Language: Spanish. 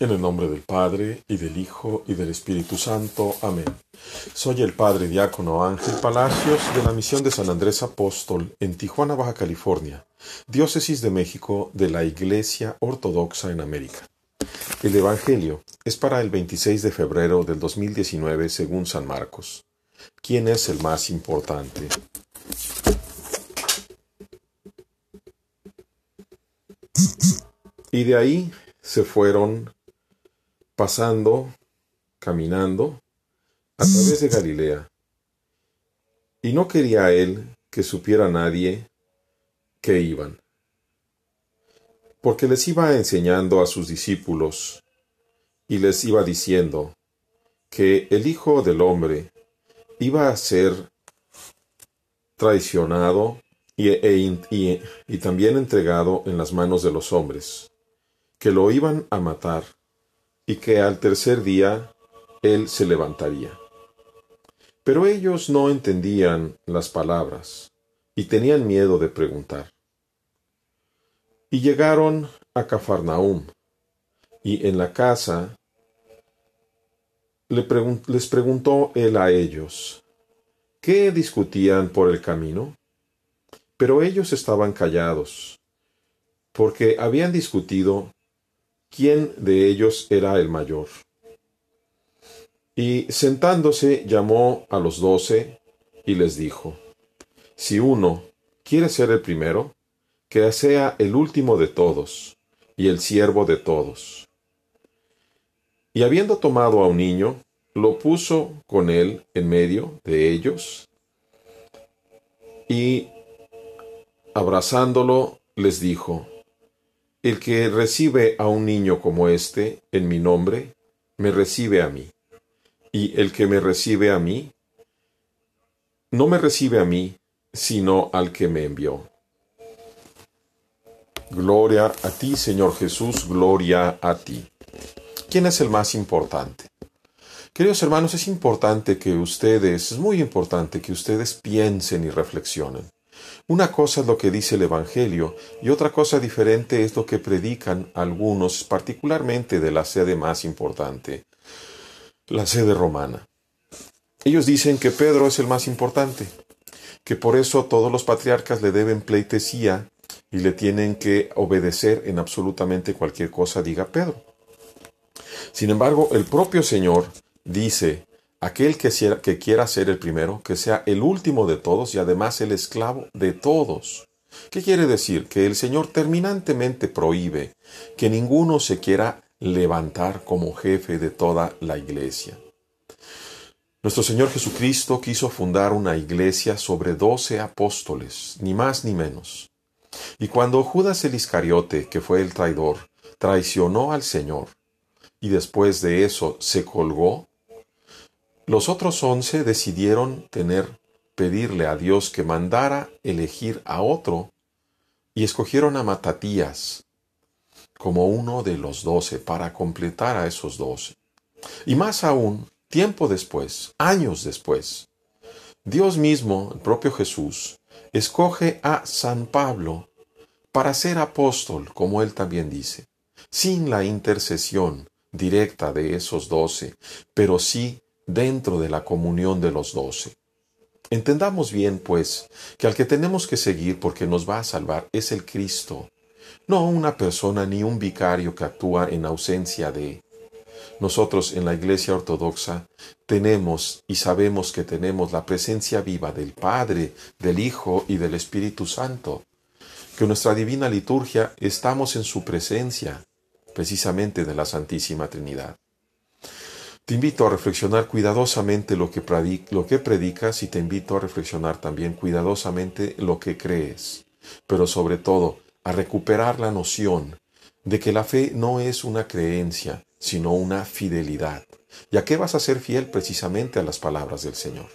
En el nombre del Padre, y del Hijo, y del Espíritu Santo. Amén. Soy el Padre Diácono Ángel Palacios de la Misión de San Andrés Apóstol en Tijuana, Baja California, Diócesis de México de la Iglesia Ortodoxa en América. El Evangelio es para el 26 de febrero del 2019 según San Marcos. ¿Quién es el más importante? Y de ahí se fueron pasando, caminando, a través de Galilea. Y no quería él que supiera nadie que iban, porque les iba enseñando a sus discípulos y les iba diciendo que el Hijo del Hombre iba a ser traicionado y, e también entregado en las manos de los hombres, que lo iban a matar y que al tercer día él se levantaría. Pero ellos no entendían las palabras y tenían miedo de preguntar. Y llegaron a Cafarnaum, y en la casa les preguntó él a ellos, ¿qué discutían por el camino? Pero ellos estaban callados, porque habían discutido quién de ellos era el mayor. Y sentándose llamó a los doce y les dijo, Si uno quiere ser el primero, que sea el último de todos y el siervo de todos. Y habiendo tomado a un niño, lo puso con él en medio de ellos, y abrazándolo les dijo, el que recibe a un niño como este en mi nombre, me recibe a mí. Y el que me recibe a mí, no me recibe a mí, sino al que me envió. Gloria a ti, Señor Jesús, gloria a ti. ¿Quién es el más importante? Queridos hermanos, es importante que ustedes, es muy importante que ustedes piensen y reflexionen. Una cosa es lo que dice el Evangelio y otra cosa diferente es lo que predican algunos, particularmente de la sede más importante, la sede romana. Ellos dicen que Pedro es el más importante, que por eso todos los patriarcas le deben pleitesía y le tienen que obedecer en absolutamente cualquier cosa diga Pedro. Sin embargo, el propio Señor dice aquel que, que quiera ser el primero, que sea el último de todos y además el esclavo de todos. ¿Qué quiere decir? Que el Señor terminantemente prohíbe que ninguno se quiera levantar como jefe de toda la iglesia. Nuestro Señor Jesucristo quiso fundar una iglesia sobre doce apóstoles, ni más ni menos. Y cuando Judas el Iscariote, que fue el traidor, traicionó al Señor, y después de eso se colgó, los otros once decidieron tener, pedirle a Dios que mandara elegir a otro, y escogieron a Matatías como uno de los doce para completar a esos doce. Y más aún, tiempo después, años después, Dios mismo, el propio Jesús, escoge a San Pablo para ser apóstol, como él también dice, sin la intercesión directa de esos doce, pero sí dentro de la comunión de los doce. Entendamos bien, pues, que al que tenemos que seguir porque nos va a salvar es el Cristo, no una persona ni un vicario que actúa en ausencia de. Nosotros en la Iglesia Ortodoxa tenemos y sabemos que tenemos la presencia viva del Padre, del Hijo y del Espíritu Santo, que nuestra divina liturgia estamos en su presencia, precisamente de la Santísima Trinidad. Te invito a reflexionar cuidadosamente lo que, predicas y te invito a reflexionar también cuidadosamente lo que crees, pero sobre todo a recuperar la noción de que la fe no es una creencia, sino una fidelidad. ¿Y a qué vas a ser fiel precisamente a las palabras del Señor?